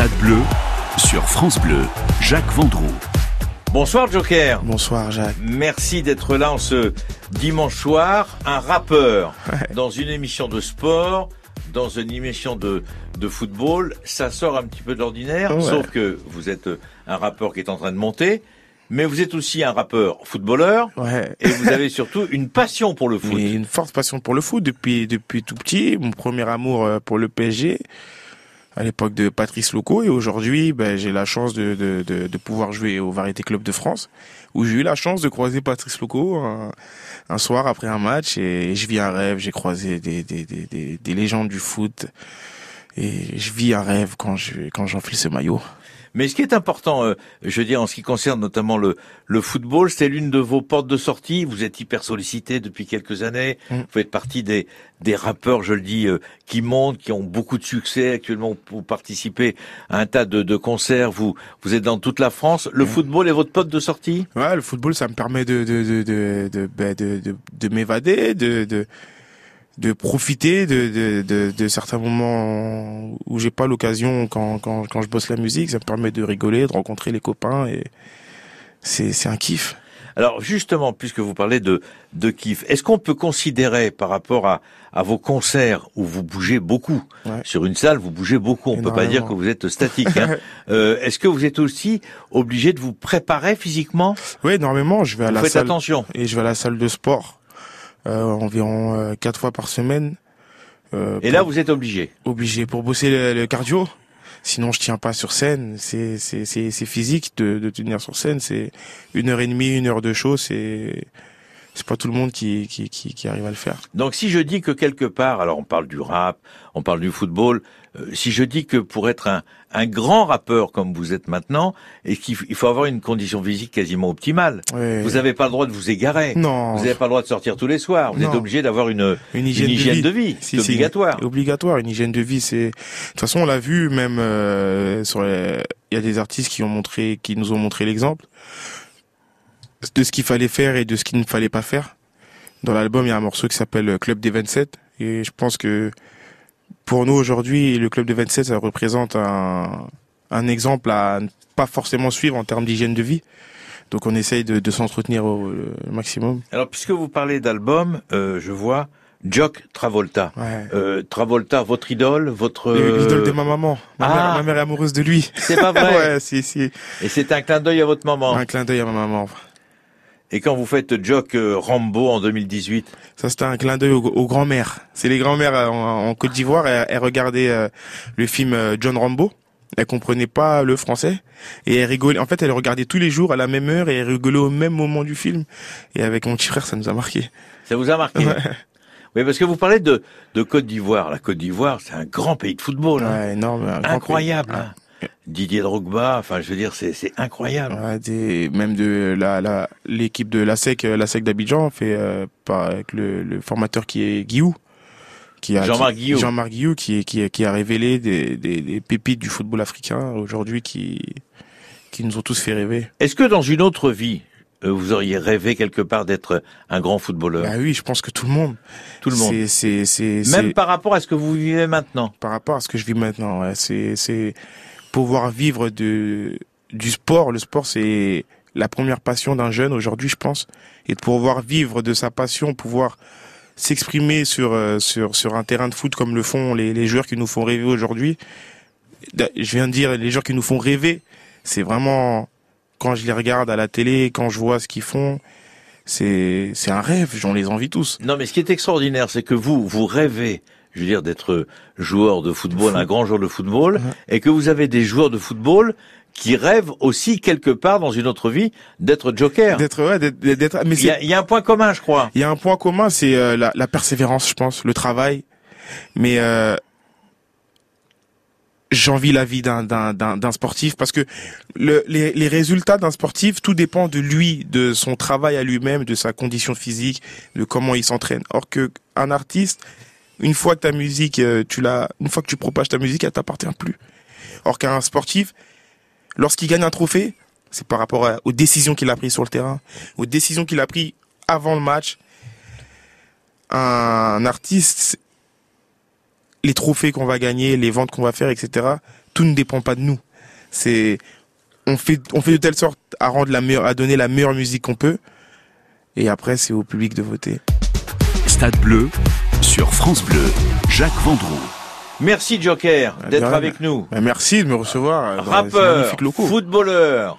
Stade Bleu sur France Bleu, Jacques Vendroux. Bonsoir Joker. Bonsoir Jacques. Merci d'être là en ce dimanche soir. Un rappeur dans une émission de sport, dans une émission de, de football. Ça sort un petit peu de l'ordinaire, Ouais. sauf que vous êtes un rappeur qui est en train de monter. Mais vous êtes aussi un rappeur footballeur. Ouais. Et vous avez surtout une passion pour le foot. Mais une forte passion pour le foot depuis depuis tout petit. Mon premier amour euh, pour le PSG à l'époque de Patrice Loco et aujourd'hui, ben, j'ai la chance de, pouvoir jouer au Variété Club de France où j'ai eu la chance de croiser Patrice Loco un, soir après un match et je vis un rêve. J'ai croisé des, des légendes du foot et je vis un rêve quand je quand j'enfile ce maillot. Mais ce qui est important, euh, je veux dire, en ce qui concerne notamment le, le football, c'est l'une de vos portes de sortie. Vous êtes hyper sollicité depuis quelques années. Mm. Vous faites partie des, des rappeurs, je le dis, euh, qui montent, qui ont beaucoup de succès. Actuellement, vous participez à un tas de, de concerts. Vous, vous êtes dans toute la France. Le Mm. football est votre pote de sortie? Ouais, le football, ça me permet de de de de de ben, de, de, de m'évader, de de de profiter de, de, de, de certains moments où j'ai pas l'occasion quand, quand, quand je bosse la musique. Ça me permet de rigoler, de rencontrer les copains et c'est, c'est un kiff. Alors justement, puisque vous parlez de, de kiff, est-ce qu'on peut considérer par rapport à, à vos concerts où vous bougez beaucoup Ouais. Sur une salle, vous bougez beaucoup. On peut pas dire que vous êtes statique. hein. Euh, est-ce que vous êtes aussi obligé de vous préparer physiquement? Oui, énormément. Je vais à Vous la faites salle attention. et je vais à la salle de sport environ euh, quatre fois par semaine. Euh, Et là, vous êtes obligé. obligé pour bosser le, le cardio. Sinon, je tiens pas sur scène. C'est c'est c'est c'est physique de, de tenir sur scène. C'est une heure et demie, une heure de show. C'est c'est pas tout le monde qui qui qui, qui arrive à le faire. Donc si je dis que quelque part, alors on parle du rap, on parle du football, euh, si je dis que pour être un, un grand rappeur comme vous êtes maintenant, et qu'il faut avoir une condition physique quasiment optimale, Ouais. vous n'avez pas le droit de vous égarer. non Vous n'avez pas le droit de sortir tous les soirs. Vous êtes Non. obligé d'avoir une, une hygiène, une hygiène de vie. vie. Si, c'est si, obligatoire. Obligatoire. Une hygiène de vie. C'est de toute façon on l'a vu même euh, sur les... il y a des artistes qui ont montré qui nous ont montré l'exemple de ce qu'il fallait faire et de ce qu'il ne fallait pas faire. Dans l'album, il y a un morceau qui s'appelle Club des 27 et je pense que pour nous aujourd'hui, le Club des 27 ça représente un un exemple à ne pas forcément suivre en termes d'hygiène de vie. Donc on essaye de, de s'entretenir au maximum. Alors puisque vous parlez d'album, euh, je vois Jock Travolta. Ouais. Euh, Travolta, votre idole, votre... Le- L'idole de euh, ma maman. Ma, ah. mère, ma mère est amoureuse de lui. C'est pas vrai. ouais, si, si. Et c'est un clin d'œil à votre maman. Un clin d'œil à ma maman. Et quand vous faites Jock euh, Rambo en 2018, Ça, c'était un clin d'œil aux, aux grands-mères. C'est les grands-mères euh, en, en Côte d'Ivoire. Elles, elles regardaient euh, le film John Rambo. Elles comprenaient pas le français. Et elles rigolaient. En fait, elles regardaient tous les jours à la même heure et elles rigolaient au même moment du film. Et avec mon petit frère, ça nous a marqué. ça vous a marqué Oui, parce que vous parlez de, de Côte d'Ivoire. La Côte d'Ivoire, c'est un grand pays de football. hein. Ouais, énorme. Incroyable. hein. Didier Drogba, enfin, je veux dire, c'est c'est incroyable. Ouais, des, même de la la l'équipe de la SEC la SEC d'Abidjan fait euh, par avec le, le formateur qui est Guillou qui a Jean-Marc qui- Guillou. Jean-Marc Guillou qui qui qui a révélé des, des des pépites du football africain aujourd'hui qui qui nous ont tous fait rêver. Est-ce que dans une autre vie, euh, vous auriez rêvé quelque part d'être un grand footballeur? Bah oui, je pense que tout le monde. Tout le monde. C'est c'est c'est Même c'est- par rapport à ce que vous vivez maintenant? par rapport à ce que je vis maintenant. Ouais, c'est c'est pouvoir vivre de du sport. Le sport, c'est la première passion d'un jeune aujourd'hui, je pense, et de pouvoir vivre de sa passion, pouvoir s'exprimer sur euh, sur sur un terrain de foot comme le font les les joueurs qui nous font rêver aujourd'hui. Je viens de dire les joueurs qui nous font rêver. C'est vraiment quand je les regarde à la télé, quand je vois ce qu'ils font, c'est c'est un rêve. J'en les envie tous. Non, mais ce qui est extraordinaire, c'est que vous, vous rêvez, je veux dire, d'être joueur de football, un grand joueur de football, et que vous avez des joueurs de football qui rêvent aussi quelque part dans une autre vie d'être joker. D'être ouais, d'être mais Il y, y a un point commun, je crois. Il y a un point commun, c'est euh, la, la persévérance, je pense, le travail. Mais euh, j'envie la vie d'un d'un d'un d'un sportif parce que le, les les résultats d'un sportif, tout dépend de lui, de son travail à lui-même, de sa condition physique, de comment il s'entraîne. Or que un artiste, une fois que ta musique, euh, tu l'as, une fois que tu propages ta musique, elle t'appartient plus. Or qu'un sportif, lorsqu'il gagne un trophée, c'est par rapport aux décisions qu'il a prises sur le terrain, aux décisions qu'il a prises avant le match. Un artiste, les trophées qu'on va gagner, les ventes qu'on va faire, etc., tout ne dépend pas de nous. C'est on fait on fait de telle sorte à rendre la meilleure, à donner la meilleure musique qu'on peut. Et après, c'est au public de voter. Stade Bleu sur France Bleu. Jacques Vendroux. Merci Joker Bah, d'être avec nous. Bah, merci de me recevoir. dans Rappeur, magnifiques locaux. footballeur,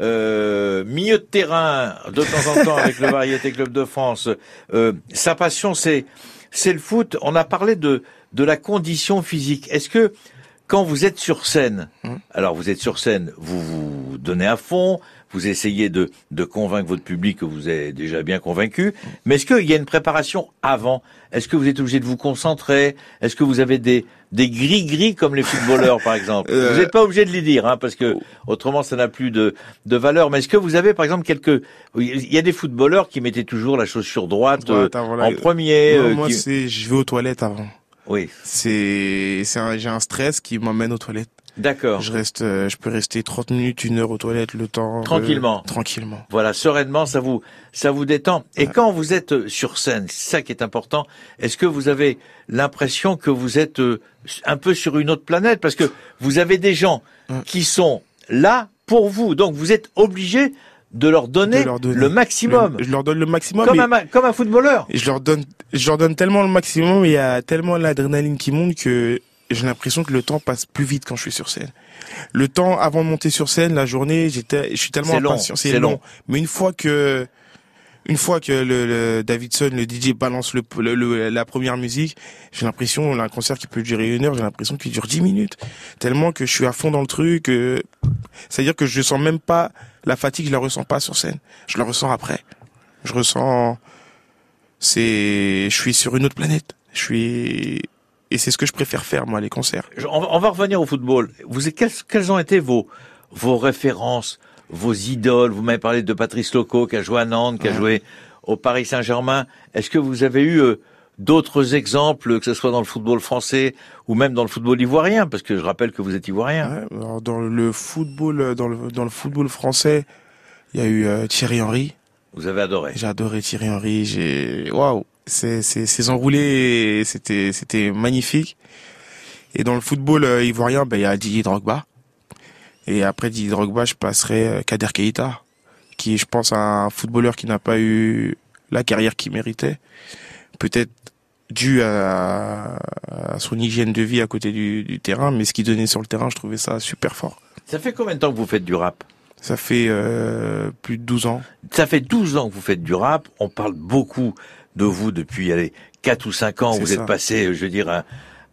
euh, milieu de terrain de temps en temps avec le Variété Club de France. Euh, sa passion, c'est c'est le foot. On a parlé de de la condition physique. Est-ce que quand vous êtes sur scène, Hum. alors vous êtes sur scène, vous vous donnez à fond, vous essayez de de convaincre votre public que vous êtes déjà bien convaincu, mais est-ce qu'il y a une préparation avant? Est-ce que vous êtes obligé de vous concentrer? Est-ce que vous avez des des gris-gris comme les footballeurs par exemple? Euh, Vous n'êtes pas obligé de les dire, hein, parce que autrement ça n'a plus de de valeur. Mais est-ce que vous avez par exemple quelques Il y a des footballeurs qui mettaient toujours la chaussure droite, euh, Droite la- en premier. Non, euh, moi, qui- c'est je vais aux toilettes avant. Oui, C'est c'est un- j'ai un stress qui m'emmène aux toilettes. D'accord. Je reste, euh, je peux rester 30 minutes, une heure aux toilettes, le temps. de- Tranquillement. tranquillement. Voilà, sereinement, ça vous, ça vous détend. Et quand vous êtes euh, sur scène, c'est ça qui est important. Est-ce que vous avez l'impression que vous êtes euh, un peu sur une autre planète? Parce que vous avez des gens Hum. qui sont là pour vous, donc vous êtes obligé de leur donner, De leur donner le maximum, Le- je leur donne le maximum. comme un comme un footballeur. je leur donne, je leur donne tellement le maximum, il y a tellement l'adrénaline qui monte que j'ai l'impression que le temps passe plus vite quand je suis sur scène. Le temps avant de monter sur scène, la journée, j'étais, je suis tellement long, impatient. c'est long. Mais une fois que, une fois que le, le Davidson, le DJ balance le, le- le- la première musique, j'ai l'impression, on a un concert qui peut durer une heure, j'ai l'impression qu'il dure dix minutes. Tellement que je suis à fond dans le truc, euh, c'est-à-dire que je sens même pas la fatigue, je la ressens pas sur scène. Je la ressens après. Je ressens, c'est, je suis sur une autre planète. Je suis, et c'est ce que je préfère faire, moi, les concerts. On, va- revenir au football. Vous, quelles, quelles ont été vos, vos références, vos idoles? Vous m'avez parlé de Patrice Loco qui a joué à Nantes, qui a Ouais. joué au Paris Saint-Germain. Est-ce que vous avez eu euh, d'autres exemples, que ce soit dans le football français ou même dans le football ivoirien? Parce que je rappelle que vous êtes ivoirien. Ouais, alors dans le football, dans le, dans le football français, il y a eu euh, Thierry Henry. Vous avez adoré. J'ai adoré Thierry Henry. J'ai, waouh, c'est, c'est, ces enroulés, c'était, c'était magnifique. Et dans le football euh, ivoirien, ben, il y a Didier Drogba. Et après Didier Drogba, je passerai euh, Kader Keita, qui est, je pense, un footballeur qui n'a pas eu la carrière qu'il méritait. Peut-être dû à, à son hygiène de vie à côté du, du terrain, mais ce qu'il donnait sur le terrain, je trouvais ça super fort. Ça fait combien de temps que vous faites du rap? Ça fait euh, plus de 12 ans. Ça fait 12 ans que vous faites du rap. On parle beaucoup de vous depuis allez, 4 ou 5 ans. Vous ça. êtes passé, je veux dire, à,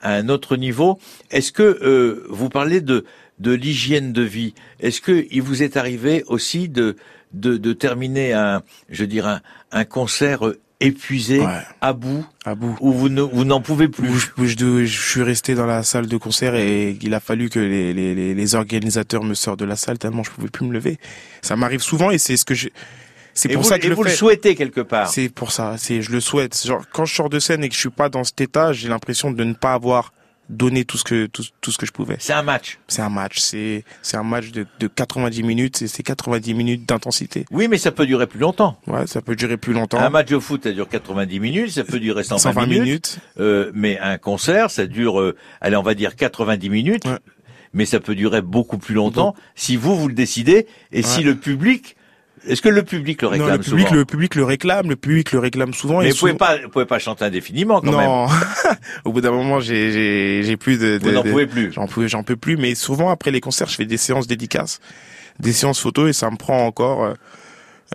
à un autre niveau. Est-ce que euh, vous parlez de, de l'hygiène de vie? Est-ce que il vous est arrivé aussi de, de, de terminer un, je veux dire, un, un concert euh, épuisé, Ouais. à bout, À bout. où vous ne, vous n'en pouvez Où plus? Je, où je je suis resté dans la salle de concert et il a fallu que les, les, les, les organisateurs me sortent de la salle tellement je pouvais plus me lever. Ça m'arrive souvent et c'est ce que je, c'est pour vous, ça que et je vous le souhaitez quelque part. C'est pour ça, c'est, je le souhaite. Genre, quand je sors de scène et que je suis pas dans cet état, j'ai l'impression de ne pas avoir donné tout ce que, tout, tout ce que je pouvais. C'est un match. C'est un match, c'est, c'est un match de, de 90 minutes c'est 90 minutes d'intensité. Oui, mais ça peut durer plus longtemps. Ouais, ça peut durer plus longtemps. Un match de foot, ça dure 90 minutes, ça peut durer 120, 120 minutes. minutes. Euh, mais un concert, ça dure, euh, allez, on va dire 90 minutes, Ouais. mais ça peut durer beaucoup plus longtemps si vous, vous le décidez et si le public, est-ce que le public le Non, réclame le public, souvent le public le réclame, le public le réclame souvent. Mais et vous pouvez souvent- pas, vous pouvez pas chanter indéfiniment quand même. non, au bout d'un moment, j'ai j'ai j'ai plus de. Vous de- n'en de- pouvez plus. J'en peux j'en peux plus. Mais souvent après les concerts, je fais des séances dédicaces, des séances photos et ça me prend encore euh,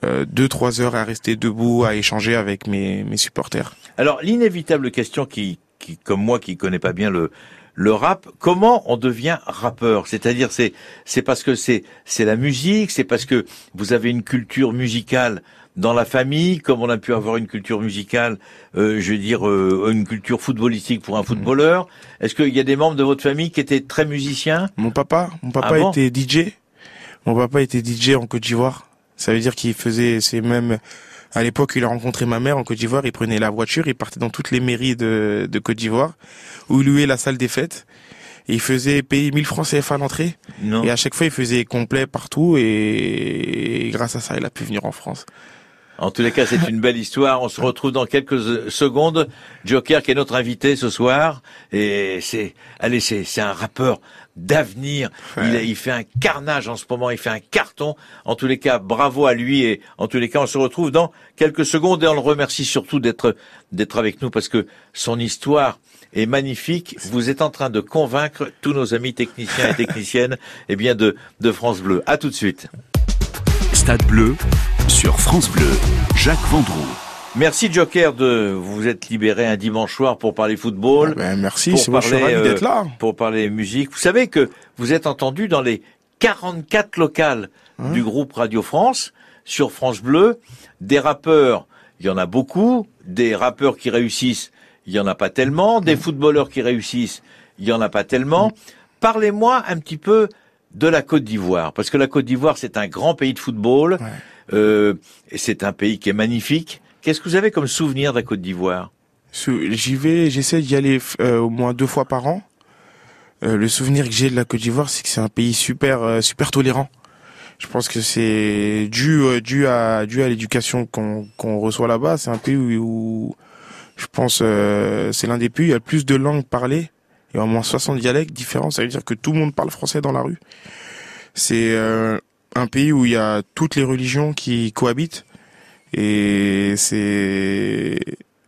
euh, deux trois heures à rester debout, à échanger avec mes mes supporters. Alors, l'inévitable question qui, qui, comme moi, qui connais pas bien le, le rap, comment on devient rappeur? C'est-à-dire, c'est, c'est parce que c'est, c'est la musique, c'est parce que vous avez une culture musicale dans la famille, comme on a pu avoir une culture musicale, euh, je veux dire, euh, une culture footballistique pour un Mmh. footballeur. Est-ce qu'il y a des membres de votre famille qui étaient très musiciens? Mon papa, mon papa Ah bon? était DJ. Mon papa était DJ en Côte d'Ivoire. Ça veut dire qu'il faisait, c'est même à l'époque il a rencontré ma mère en Côte d'Ivoire. Il prenait la voiture, il partait dans toutes les mairies de, de Côte d'Ivoire où il louait la salle des fêtes. Et il faisait payer 1000 francs CFA à l'entrée. Et à chaque fois, il faisait complet partout et, grâce à ça, il a pu venir en France. En tous les cas, c'est une belle histoire. On se retrouve dans quelques secondes. Joker, qui est notre invité ce soir, et c'est, allez, c'est, c'est un rappeur d'avenir. Il, il, fait un carnage en ce moment, il fait un carton. En tous les cas, bravo à lui et en tous les cas, on se retrouve dans quelques secondes et on le remercie surtout d'être d'être avec nous parce que son histoire est magnifique. Vous êtes en train de convaincre tous nos amis techniciens et techniciennes eh bien de, de France Bleu. À tout de suite. Stade Bleu sur France Bleu. Jacques Vendroux. Merci Joker de vous être libéré un dimanche soir pour parler football. Ah ben, merci, c'est moi je suis ravi d'être là. Pour parler musique. Vous savez que vous êtes entendu dans les 44 locales hein du groupe Radio France sur France Bleu. Des rappeurs, il y en a beaucoup. Des rappeurs qui réussissent, il y en a pas tellement. Des footballeurs qui réussissent, il y en a pas tellement. Parlez-moi un petit peu de la Côte d'Ivoire, parce que la Côte d'Ivoire c'est un grand pays de football. Ouais. Euh, c'est un pays qui est magnifique. Qu'est-ce que vous avez comme souvenir de la Côte d'Ivoire? J'y vais, j'essaie d'y aller euh, au moins deux fois par an. Euh, le souvenir que j'ai de la Côte d'Ivoire, c'est que c'est un pays super, euh, super tolérant. Je pense que c'est dû, dû à, dû à l'éducation qu'on qu'on reçoit là-bas. C'est un pays où, où je pense, c'est l'un des pays où il y a le plus de langues parlées. Il y a au moins 60 dialectes différents. Ça veut dire que tout le monde parle français dans la rue. C'est un pays où il y a toutes les religions qui cohabitent. Et c'est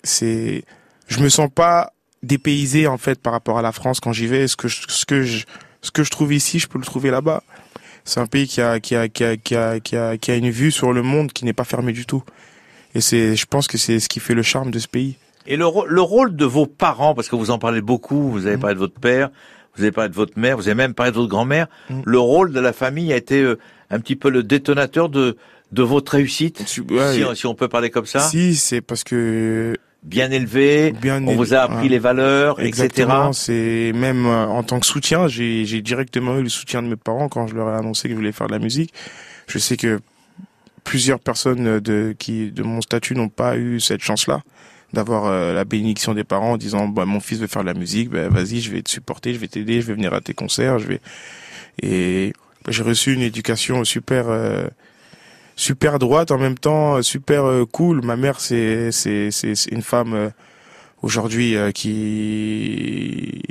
c'est je me sens pas dépaysé en fait par rapport à la France quand j'y vais. Ce que je, ce que je ce que je trouve ici je peux le trouver là-bas. C'est un pays qui a qui a qui a qui a qui a qui a une vue sur le monde qui n'est pas fermée du tout. Et c'est je pense que c'est ce qui fait le charme de ce pays. Et le, le rôle de vos parents parce que vous en parlez beaucoup vous avez Mm. parlé de votre père vous avez parlé de votre mère vous avez même parlé de votre grand-mère Mm. le rôle de la famille a été euh, un petit peu le détonateur de de votre réussite Ouais, si, si on peut parler comme ça si c'est parce que bien élevé bien on vous a appris ouais. les valeurs etc Exactement, c'est même euh, en tant que soutien, j'ai j'ai directement eu le soutien de mes parents quand je leur ai annoncé que je voulais faire de la musique. Je sais que plusieurs personnes de qui de mon statut n'ont pas eu cette chance-là d'avoir euh, la bénédiction des parents en disant bah mon fils veut faire de la musique, bah, vas-y, je vais te supporter, je vais t'aider, je vais venir à tes concerts, je vais et j'ai reçu une éducation super euh, super droite en même temps super euh, cool. Ma mère c'est c'est c'est une femme euh, aujourd'hui euh, qui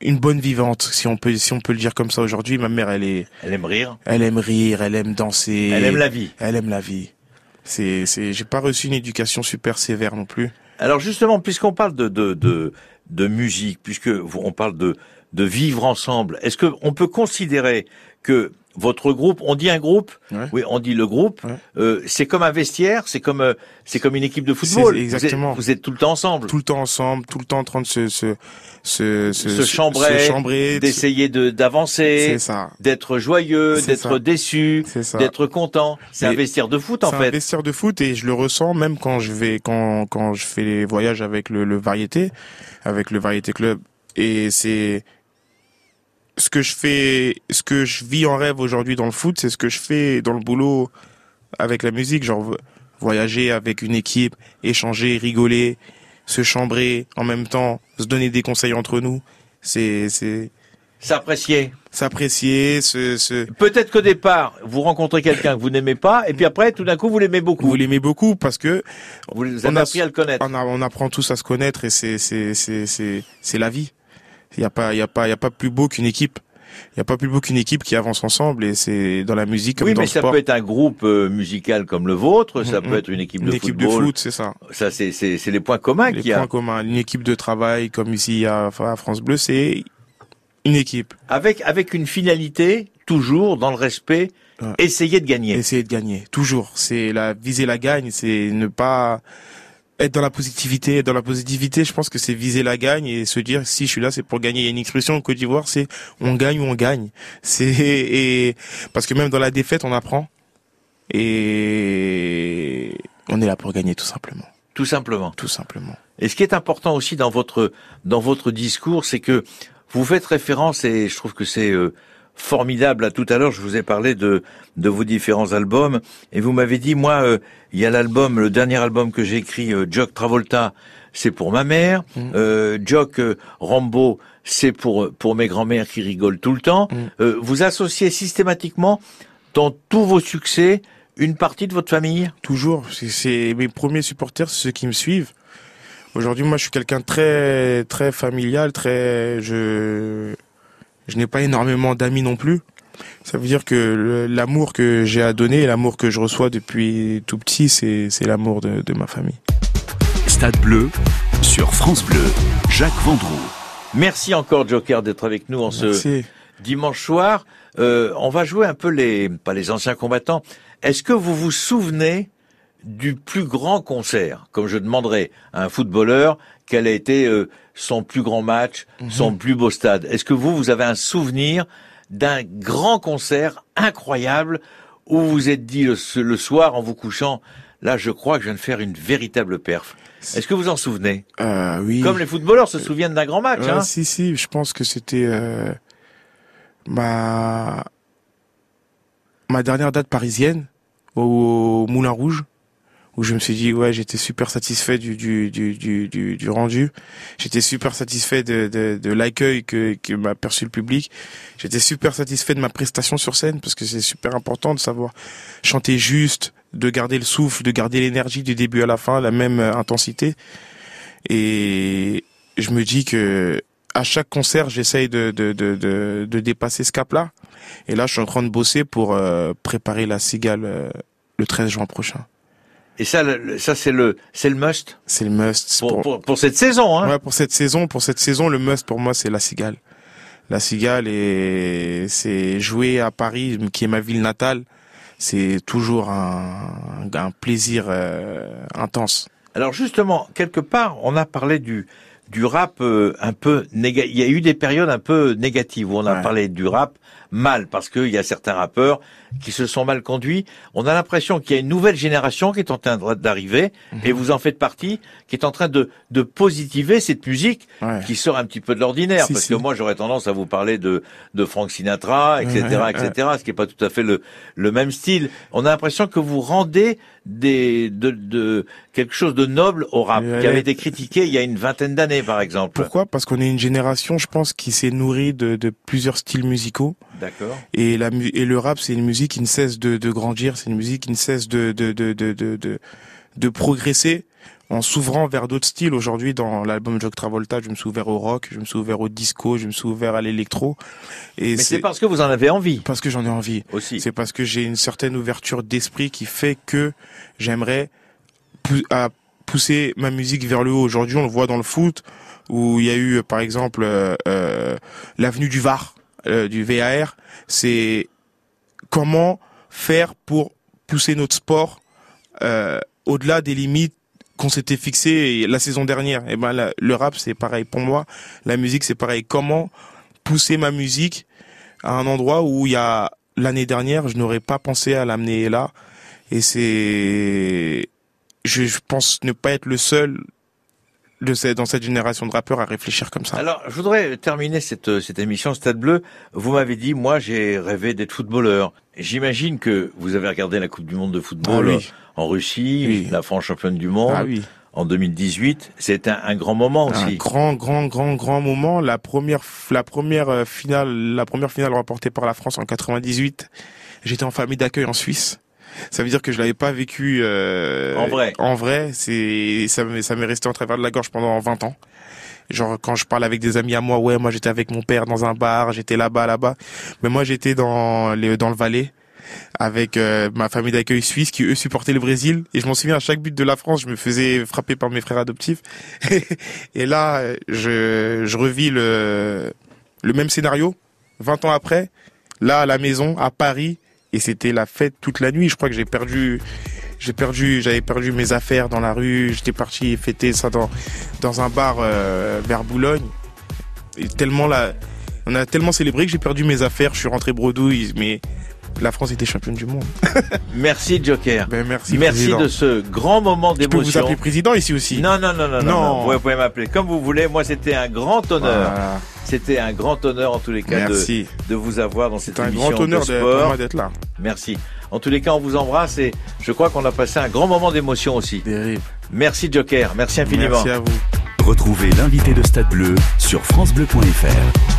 une bonne vivante si on peut si on peut le dire comme ça aujourd'hui. Ma mère elle est elle aime rire. Elle aime rire elle aime danser. Elle aime la vie. Elle aime la vie. C'est c'est j'ai pas reçu une éducation super sévère non plus. Alors justement, puisqu'on parle de, de, de, de musique, puisque on parle de, de vivre ensemble, est-ce que on peut considérer que votre groupe, on dit un groupe, Ouais. oui, on dit le groupe, Ouais. euh, c'est comme un vestiaire, c'est comme euh, c'est comme une équipe de football. Exactement. Vous êtes, vous êtes tout le temps ensemble, tout le temps ensemble tout le temps en train de se se se se chambrer, se chambrer de- d'essayer de d'avancer, d'être joyeux, d'être déçu, d'être content. C'est un vestiaire de foot en C'est un fait. vestiaire de foot et je le ressens même quand je vais quand quand je fais les voyages avec le, le variété, avec le variété club et c'est ce que je fais, ce que je vis en rêve aujourd'hui dans le foot, c'est ce que je fais dans le boulot avec la musique, genre vo- voyager avec une équipe, échanger, rigoler, se chambrer en même temps, se donner des conseils entre nous. C'est c'est S'apprécier. s'apprécier, se, se Peut-être qu'au départ, vous rencontrez quelqu'un que vous n'aimez pas, et puis après, tout d'un coup, vous l'aimez beaucoup. vous l'aimez beaucoup parce que Vous vous On avez a- appris à le connaître. on, a- on apprend tous à se connaître et c'est c'est c'est c'est c'est la vie. Il y a pas il y a pas il y a pas plus beau qu'une équipe. Il y a pas plus beau qu'une équipe qui avance ensemble et c'est dans la musique comme Oui, dans mais ça peut être un groupe euh, musical comme le vôtre, ça Mhm. peut être une équipe une de équipe football. de foot, c'est ça. Ça, c'est c'est les points communs Les qu'il y a. points communs, une équipe de travail comme ici à, à France Bleu, c'est une équipe. Avec avec une finalité toujours dans le respect, Ouais. essayer de gagner. Essayer de gagner, toujours. C'est la viser la gagne, c'est ne pas être dans la positivité. Dans la positivité, je pense que c'est viser la gagne et se dire si je suis là, c'est pour gagner. Il y a une expression en Côte d'Ivoire, c'est on gagne ou on gagne. C'est et parce que même dans la défaite, on apprend et on est là pour gagner tout simplement, Tout simplement. tout simplement. Et ce qui est important aussi dans votre dans votre discours, c'est que vous faites référence et je trouve que c'est euh, formidable. À tout à l'heure, je vous ai parlé de de vos différents albums et vous m'avez dit moi euh, il y a l'album le dernier album que j'ai écrit euh, Jock Travolta, c'est pour ma mère, Mm. euh, Jock euh, Rambo, c'est pour pour mes grands-mères qui rigolent tout le temps. Mm. Euh, vous associez systématiquement dans tous vos succès une partie de votre famille? Toujours. C'est mes premiers supporters, ceux qui me suivent. Aujourd'hui, moi, je suis quelqu'un très, très familial, très, je, je n'ai pas énormément d'amis non plus. Ça veut dire que l'amour que j'ai à donner, l'amour que je reçois depuis tout petit, c'est, c'est l'amour de, de ma famille. Stade Bleu sur France Bleu. Jacques Vendroux. Merci encore Joker d'être avec nous en ce dimanche soir. Euh, on va jouer un peu les pas les anciens combattants. Est-ce que vous vous souvenez du plus grand concert Comme je demanderais à un footballeur quel a été euh, son plus grand match, mhm. son plus beau stade. Est-ce que vous vous avez un souvenir d'un grand concert incroyable où vous vous êtes dit le soir en vous couchant Là, je crois que je viens de faire une véritable perf. Est-ce que vous en souvenez? Euh, Oui. Comme les footballeurs se souviennent d'un grand match. Euh, hein si, si. Je pense que c'était euh, ma ma dernière date parisienne au Moulin Rouge où je me suis dit ouais j'étais super satisfait du du du du, du, rendu. J'étais super satisfait de de, de l'accueil que que m'a perçu le public. J'étais super satisfait de ma prestation sur scène parce que c'est super important de savoir chanter juste de garder le souffle de garder l'énergie du début à la fin la même euh, intensité. Et je me dis que à chaque concert j'essaye de de, de de de dépasser ce cap là et là je suis en train de bosser pour euh, préparer la cigale euh, le 13 juin prochain et ça, ça c'est le, c'est le must. C'est le must pour, pour, pour, cette saison. Hein. Ouais, pour cette saison, pour cette saison, le must pour moi c'est la Cigale. La Cigale et c'est jouer à Paris, qui est ma ville natale. C'est toujours un, un plaisir euh, intense. Alors justement, quelque part, on a parlé du du rap euh, un peu négatif. Il y a eu des périodes un peu négatives où on a parlé du rap mal parce qu'il y a certains rappeurs qui se sont mal conduits. On a l'impression qu'il y a une nouvelle génération qui est en train d'arriver mhm. et vous en faites partie, qui est en train de, de positiver cette musique qui sort un petit peu de l'ordinaire. parce que moi, j'aurais tendance à vous parler de, de Frank Sinatra, etc., etc., ce qui est pas tout à fait le, le même style. On a l'impression que vous rendez des, de, de quelque chose de noble au rap, qui avait été critiqué il y a une vingtaine d'années, par exemple. Pourquoi? Parce qu'on est une génération, je pense, qui s'est nourrie de, de plusieurs styles musicaux. D'accord. Et, la, et le rap, c'est une musique qui ne cesse de, de grandir, c'est une musique qui ne cesse de, de, de, de, de, de progresser en s'ouvrant vers d'autres styles. Aujourd'hui, dans l'album Jock Travolta, je me suis ouvert au rock, je me suis ouvert au disco, je me suis ouvert à l'électro. Et c'est parce que vous en avez envie. Parce que j'en ai envie. Aussi. C'est parce que j'ai une certaine ouverture d'esprit qui fait que j'aimerais pousser ma musique vers le haut. Aujourd'hui, on le voit dans le foot, où il y a eu, par exemple, euh, euh l'avenue du Var, euh, du VAR. C'est comment faire pour pousser notre sport au-delà des limites qu'on s'était fixées la saison dernière. Et eh ben le rap c'est pareil pour moi, la musique c'est pareil. Comment pousser ma musique à un endroit où il y a l'année dernière je n'aurais pas pensé à l'amener là et c'est je pense ne pas être le seul de dans cette génération de rappeurs à réfléchir comme ça. Alors, je voudrais terminer cette, cette émission Stade Bleu. Vous m'avez dit, moi, j'ai rêvé d'être footballeur. J'imagine que vous avez regardé la Coupe du Monde de football ah en Russie, la France championne du monde. Ah en 2018, c'était un, grand moment aussi. Un grand, grand, grand, grand moment. La première, la première euh, finale, la première finale remportée par la France en 98. J'étais en famille d'accueil en Suisse ça veut dire que je l'avais pas vécu euh, en vrai. En vrai, c'est ça ça m'est resté en travers de la gorge pendant 20 ans. Genre quand je parle avec des amis à moi, ouais, moi j'étais avec mon père dans un bar, j'étais là-bas, là-bas. Mais moi j'étais dans les dans le Valais avec euh, ma famille d'accueil suisse qui eux supportaient le Brésil et je m'en souviens à chaque but de la France je me faisais frapper par mes frères adoptifs et là je je revis le le même scénario 20 ans après là à la maison à Paris et c'était la fête toute la nuit. Je crois que j'ai perdu, j'ai perdu, j'avais perdu mes affaires dans la rue. J'étais parti fêter ça dans dans un bar euh, vers Boulogne. Et tellement là, on a tellement célébré que j'ai perdu mes affaires. Je suis rentré bredouille, mais la France était championne du monde. merci Joker. Ben, merci. Merci de ce grand moment d'émotion. Je peux vous appeler président ici aussi. Non non non non non. Vous pouvez m'appeler comme vous voulez. Moi c'était un grand honneur. C'était un grand honneur en tous les cas de, de, vous avoir dans cette émission. C'est un grand honneur d'être là. Merci. En tous les cas, on vous embrasse et je crois qu'on a passé un grand moment d'émotion aussi. Merci Joker, merci infiniment. Merci à vous. Retrouvez l'invité de Stade Bleu sur francebleu.fr.